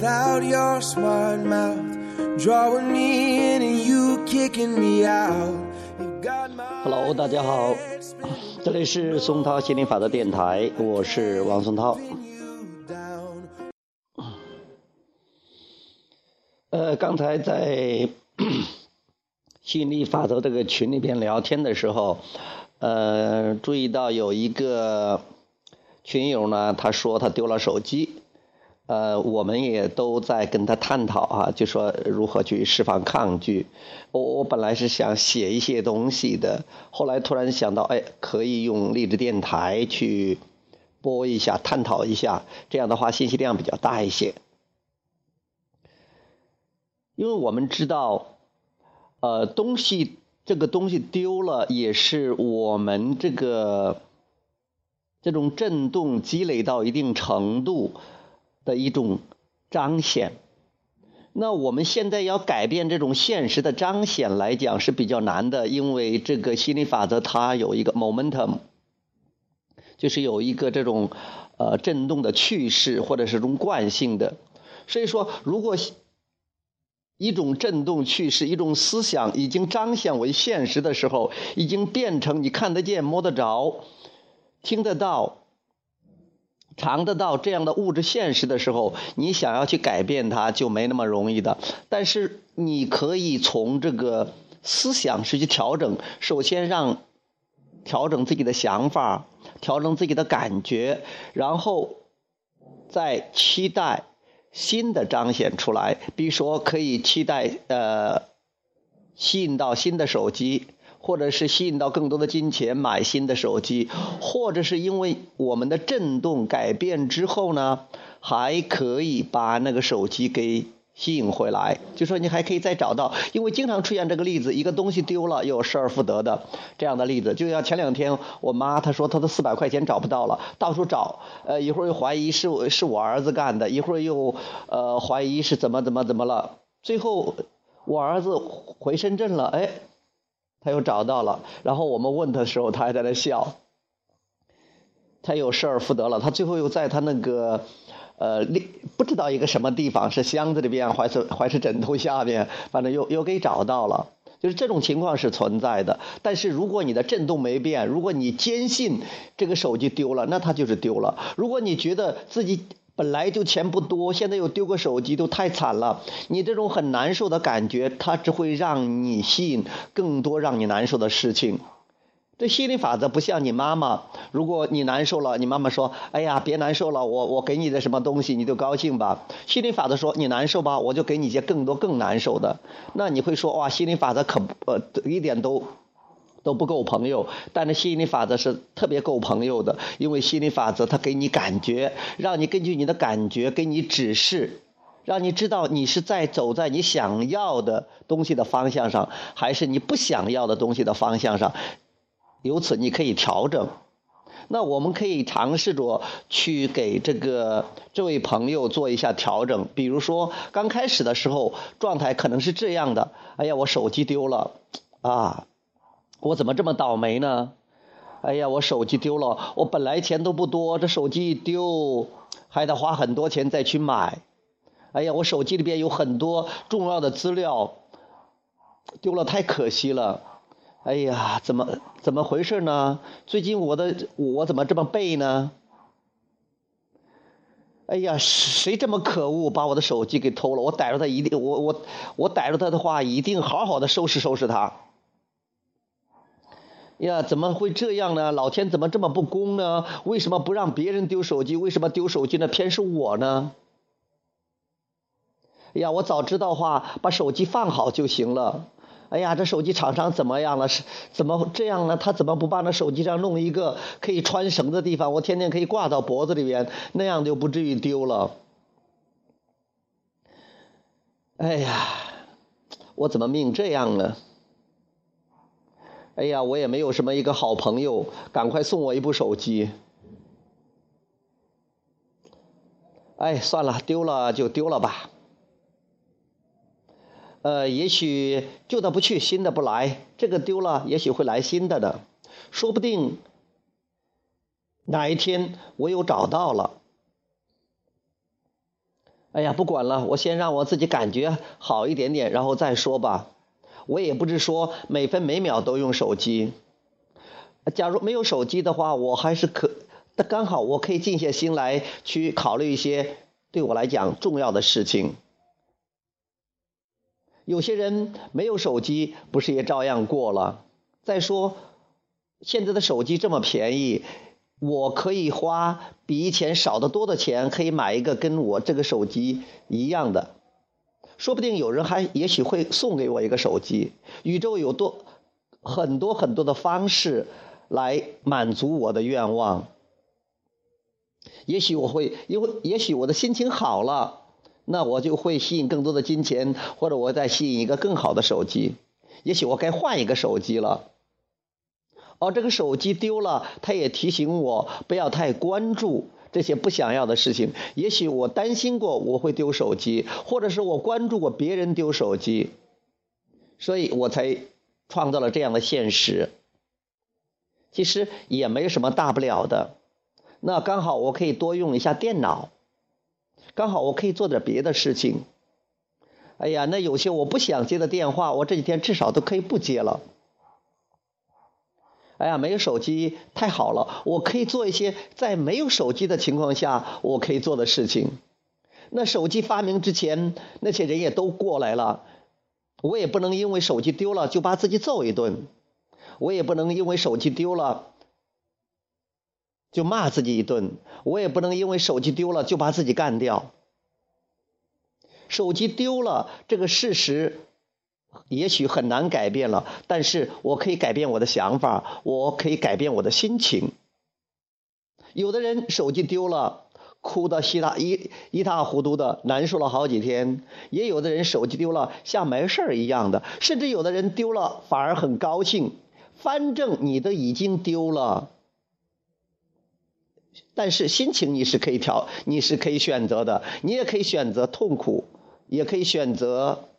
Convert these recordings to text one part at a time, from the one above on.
without your smart mouth draw a knee and you kicking me out. Hello 大家好，这里是松涛心理法则电台，我是王松涛。呃，刚才在吸引力法则这个群里边聊天的时候，呃，注意到有一个群友呢，他说他丢了手机，呃，我们也都在跟他探讨啊，就说如何去释放抗拒。我我本来是想写一些东西的，后来突然想到，哎，可以用励志电台去播一下，探讨一下，这样的话信息量比较大一些。因为我们知道，呃，东西这个东西丢了，也是我们这个这种震动积累到一定程度的一种彰显。那我们现在要改变这种现实的彰显来讲是比较难的，因为这个心理法则它有一个 momentum，就是有一个这种呃震动的趋势或者是种惯性的。所以说，如果一种震动趋势，一种思想已经彰显为现实的时候，已经变成你看得见、摸得着、听得到、尝得到这样的物质现实的时候，你想要去改变它就没那么容易的。但是你可以从这个思想是去调整，首先让调整自己的想法，调整自己的感觉，然后再期待。新的彰显出来，比如说可以期待呃吸引到新的手机，或者是吸引到更多的金钱买新的手机，或者是因为我们的震动改变之后呢，还可以把那个手机给吸引回来，就说你还可以再找到，因为经常出现这个例子，一个东西丢了又失而复得的这样的例子，就像前两天我妈她说她的四百块钱找不到了，到处找，呃一会儿又怀疑是我是我儿子干的，一会儿又呃怀疑是怎么怎么怎么了，最后我儿子回深圳了，哎，他又找到了，然后我们问他的时候，他还在那笑，他又失而复得了，他最后又在他那个。呃，不知道一个什么地方是箱子里边还是还是枕头下面，反正又又给找到了，就是这种情况是存在的。但是如果你的震动没变，如果你坚信这个手机丢了，那它就是丢了。如果你觉得自己本来就钱不多，现在又丢个手机，都太惨了，你这种很难受的感觉，它只会让你吸引更多让你难受的事情。这心理法则不像你妈妈，如果你难受了，你妈妈说：“哎呀，别难受了，我我给你的什么东西，你就高兴吧。”心理法则说：“你难受吧，我就给你些更多更难受的。”那你会说：“哇，心理法则可呃一点都都不够朋友。”但是心理法则是特别够朋友的，因为心理法则它给你感觉，让你根据你的感觉给你指示。让你知道你是在走在你想要的东西的方向上，还是你不想要的东西的方向上。由此你可以调整，那我们可以尝试着去给这个这位朋友做一下调整。比如说刚开始的时候状态可能是这样的：哎呀，我手机丢了啊，我怎么这么倒霉呢？哎呀，我手机丢了，我本来钱都不多，这手机一丢还得花很多钱再去买。哎呀，我手机里边有很多重要的资料，丢了太可惜了。哎呀，怎么怎么回事呢？最近我的我怎么这么背呢？哎呀，谁这么可恶，把我的手机给偷了？我逮住他一定，我我我逮住他的话，一定好好的收拾收拾他。呀，怎么会这样呢？老天怎么这么不公呢？为什么不让别人丢手机？为什么丢手机呢？偏是我呢？哎呀，我早知道话，把手机放好就行了。哎呀，这手机厂商怎么样了？是怎么这样呢？他怎么不把那手机上弄一个可以穿绳的地方？我天天可以挂到脖子里边，那样就不至于丢了。哎呀，我怎么命这样呢？哎呀，我也没有什么一个好朋友，赶快送我一部手机。哎，算了，丢了就丢了吧。呃，也许旧的不去，新的不来，这个丢了，也许会来新的的，说不定哪一天我又找到了。哎呀，不管了，我先让我自己感觉好一点点，然后再说吧。我也不是说每分每秒都用手机。假如没有手机的话，我还是可，刚好我可以静下心来去考虑一些对我来讲重要的事情。有些人没有手机，不是也照样过了？再说，现在的手机这么便宜。我可以花比以前少得多的钱，可以买一个跟我这个手机一样的，说不定有人还也许会送给我一个手机。宇宙有多很多很多的方式来满足我的愿望。也许我会，因为也许我的心情好了，那我就会吸引更多的金钱，或者我再吸引一个更好的手机。也许我该换一个手机了。哦，这个手机丢了，它也提醒我不要太关注这些不想要的事情。也许我担心过我会丢手机，或者是我关注过别人丢手机，所以我才创造了这样的现实。其实也没什么大不了的，那刚好我可以多用一下电脑，刚好我可以做点别的事情。哎呀，那有些我不想接的电话，我这几天至少都可以不接了。哎呀，没有手机太好了，我可以做一些在没有手机的情况下我可以做的事情。那手机发明之前，那些人也都过来了，我也不能因为手机丢了就把自己揍一顿，我也不能因为手机丢了就骂自己一顿，我也不能因为手机丢了就把自己干掉。手机丢了这个事实。也许很难改变了，但是我可以改变我的想法，我可以改变我的心情。有的人手机丢了，哭得稀拉一一塌糊涂的，难受了好几天；也有的人手机丢了，像没事儿一样的，甚至有的人丢了反而很高兴。反正你都已经丢了，但是心情你是可以调，你是可以选择的，你也可以选择痛苦，也可以选择。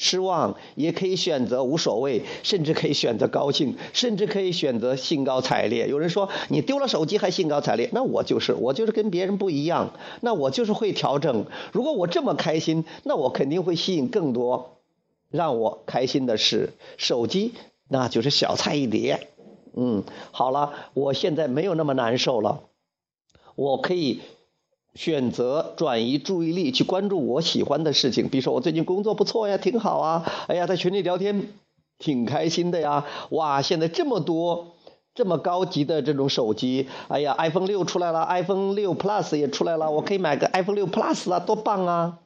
失望也可以选择无所谓，甚至可以选择高兴，甚至可以选择兴高采烈。有人说你丢了手机还兴高采烈，那我就是我就是跟别人不一样，那我就是会调整。如果我这么开心，那我肯定会吸引更多让我开心的事。手机那就是小菜一碟。嗯，好了，我现在没有那么难受了，我可以。选择转移注意力去关注我喜欢的事情，比如说我最近工作不错呀，挺好啊，哎呀，在群里聊天挺开心的呀，哇，现在这么多这么高级的这种手机，哎呀，iPhone 六出来了，iPhone 六 Plus 也出来了，我可以买个 iPhone 六 Plus 啊，多棒啊！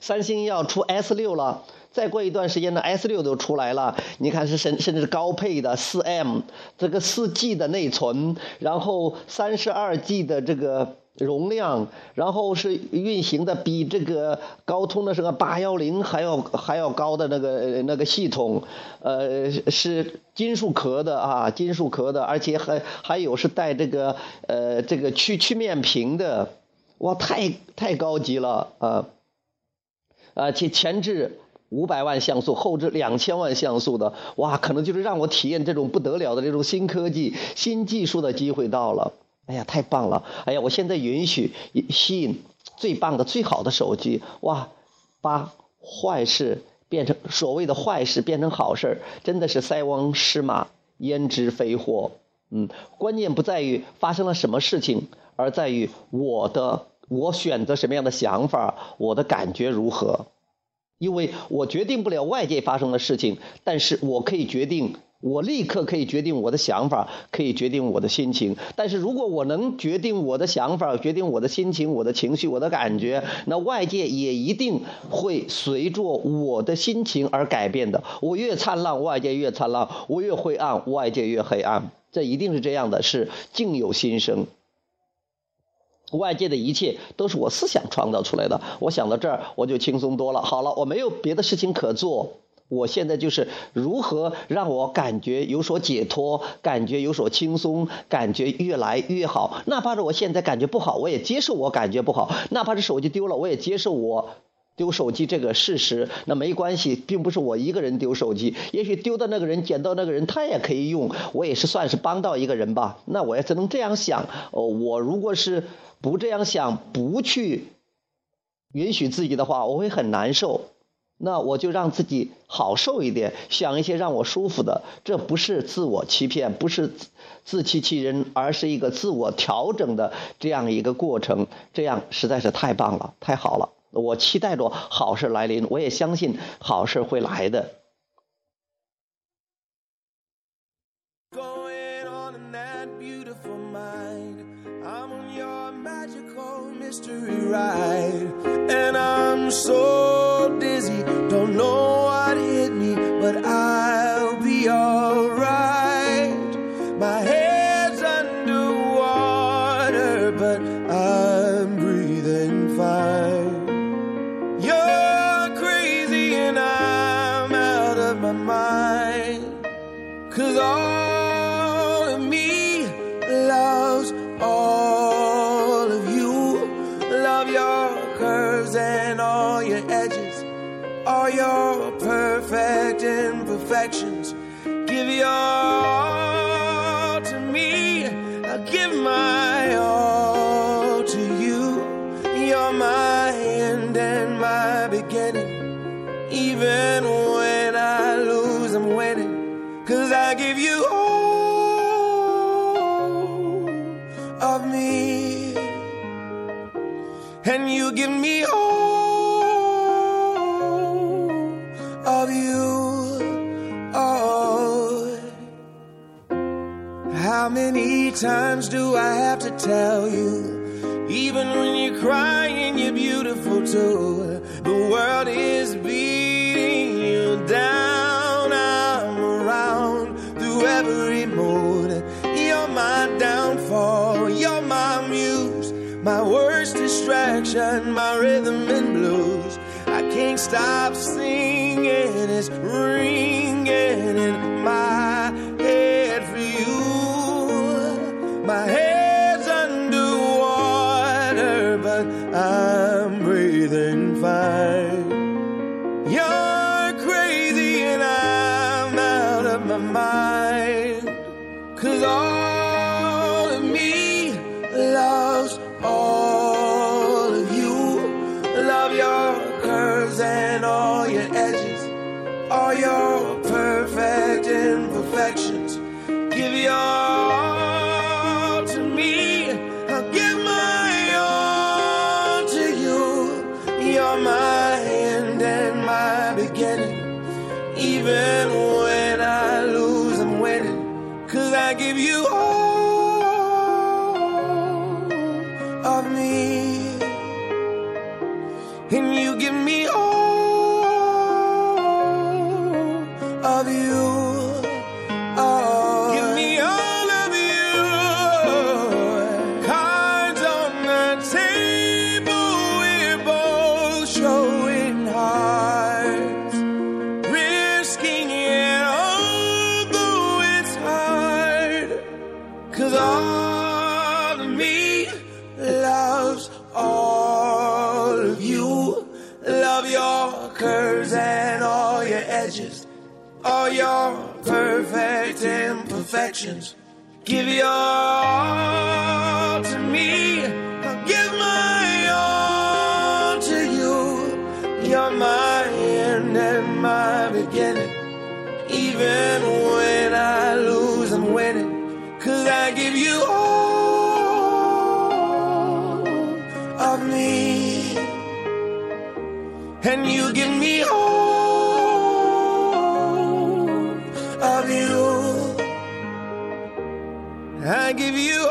三星要出 S 六了，再过一段时间呢，S 六都出来了，你看是甚甚至是高配的四 M 这个四 G 的内存，然后三十二 G 的这个。容量，然后是运行的比这个高通的什么八幺零还要还要高的那个那个系统，呃，是金属壳的啊，金属壳的，而且还还有是带这个呃这个曲曲面屏的，哇，太太高级了啊！啊，前前置五百万像素，后置两千万像素的，哇，可能就是让我体验这种不得了的这种新科技、新技术的机会到了。哎呀，太棒了！哎呀，我现在允许吸引最棒的、最好的手机，哇，把坏事变成所谓的坏事变成好事真的是塞翁失马焉知非祸。嗯，关键不在于发生了什么事情，而在于我的我选择什么样的想法，我的感觉如何。因为我决定不了外界发生的事情，但是我可以决定。我立刻可以决定我的想法，可以决定我的心情。但是如果我能决定我的想法，决定我的心情、我的情绪、我的感觉，那外界也一定会随着我的心情而改变的。我越灿烂，外界越灿烂；我越灰暗，外界越黑暗。这一定是这样的，是境有心生。外界的一切都是我思想创造出来的。我想到这儿，我就轻松多了。好了，我没有别的事情可做。我现在就是如何让我感觉有所解脱，感觉有所轻松，感觉越来越好。哪怕是我现在感觉不好，我也接受我感觉不好。哪怕是手机丢了，我也接受我丢手机这个事实。那没关系，并不是我一个人丢手机，也许丢的那个人、捡到那个人，他也可以用。我也是算是帮到一个人吧。那我也只能这样想。哦，我如果是不这样想，不去。允许自己的话，我会很难受。那我就让自己好受一点，想一些让我舒服的。这不是自我欺骗，不是自欺欺人，而是一个自我调整的这样一个过程。这样实在是太棒了，太好了。我期待着好事来临，我也相信好事会来的。Don't know what hit me, but I'll be alright. My head's underwater, but I'm breathing fine. You're crazy and I'm out of my mind. Cause all imperfections. Give your all to me. I'll give my all to you. You're my end and my beginning. Even when I lose, I'm winning. Cause I give you all to tell you? Even when you're crying, you're beautiful too. The world is beating you down. I'm around through every mood. You're my downfall. You're my muse. My worst distraction, my rhythm and blues. I can't stop singing, it's ringing in my head for you. My head's I'm breathing fine. Perfect imperfections. Give your all to me. Give you